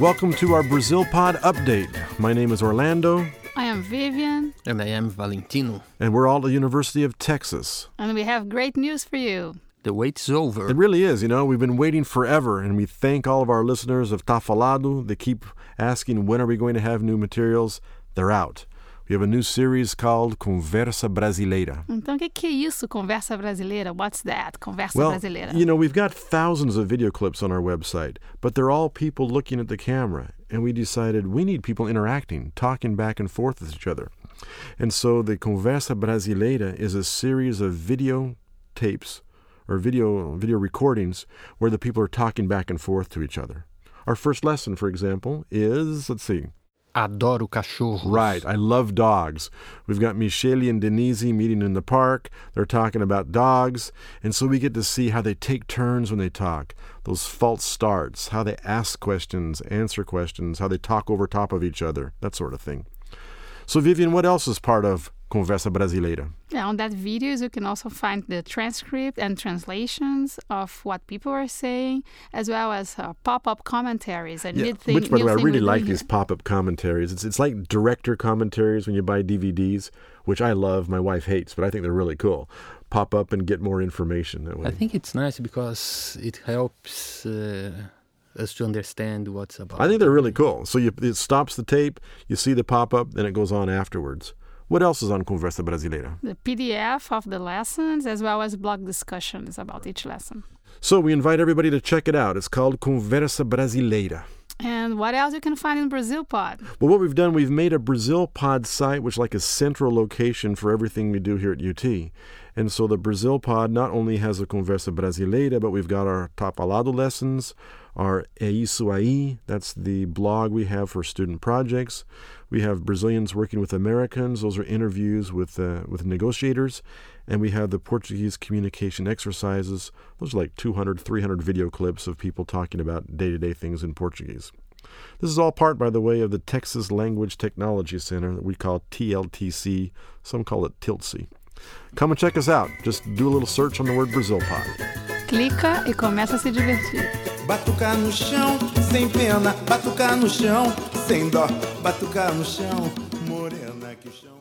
Welcome to our Brazil Pod update. My name is Orlando, I am Vivian, And I am Valentino. and we're all at the University of Texas. and we have great news for you. The wait is over. It really is, you know, we've been waiting forever, and we thank all of our listeners of Tá Falado. They keep asking when are we going to have new materials. They're out. We have a new series called Conversa Brasileira. Então, o que, que é isso, conversa brasileira? What's that? Conversa Well, brasileira. you know, we've got thousands of video clips on our website, but they're all people looking at the camera. And we decided we need people interacting, talking back and forth with each other. And so the Conversa Brasileira is a series of video tapes or video video recordings where the people are talking back and forth to each other. Our first lesson, for example, is let's see. Adoro cachorros. Right. I love dogs. We've got Michele and Denise meeting in the park. They're talking about dogs. And so we get to see how they take turns when they talk, those false starts, how they ask questions, answer questions, how they talk over top of each other, that sort of thing. So, Vivian, what else is part of Conversa Brasileira? Yeah, on that videos, you can also find the transcript and translations of what people are saying, as well as uh, pop-up commentaries and new thing, which, by the way, I really like these pop up commentaries. It's, it's like director commentaries when you buy DVDs, which I love. My wife hates, but I think they're really cool. Pop up and get more information that way. I think it's nice because it helps uh, us to understand what's about. I think they're really cool. So you, it stops the tape, you see the pop up, then it goes on afterwards. What else is on Conversa Brasileira? the PDF of the lessons, as well as blog discussions about each lesson. So we invite everybody to check it out. It's called Conversa Brasileira. And what else you can find in Brazil Pod? Well, what we've done, we've made a Brazil Pod site, which like a central location for everything we do here at UT. And so the Brazil Pod not only has a Conversa Brasileira, but we've got our Tá Falado lessons, our É Isso Aí, that's the blog we have for student projects. We have Brazilians working with Americans, those are interviews with, uh, with negotiators. And we have the Portuguese communication exercises, those are like 200, 300 video clips of people talking about day to day things in Portuguese. This is all part, by the way, of the Texas Language Technology Center that we call TLTC. Some call it TILTC. Come and check us out. Just do a little search on the word Brazil Pod. Clica e começa a se divertir. Batucar no chão, sem pena, batucar no chão, sem dó, batucar no chão, morena que chão.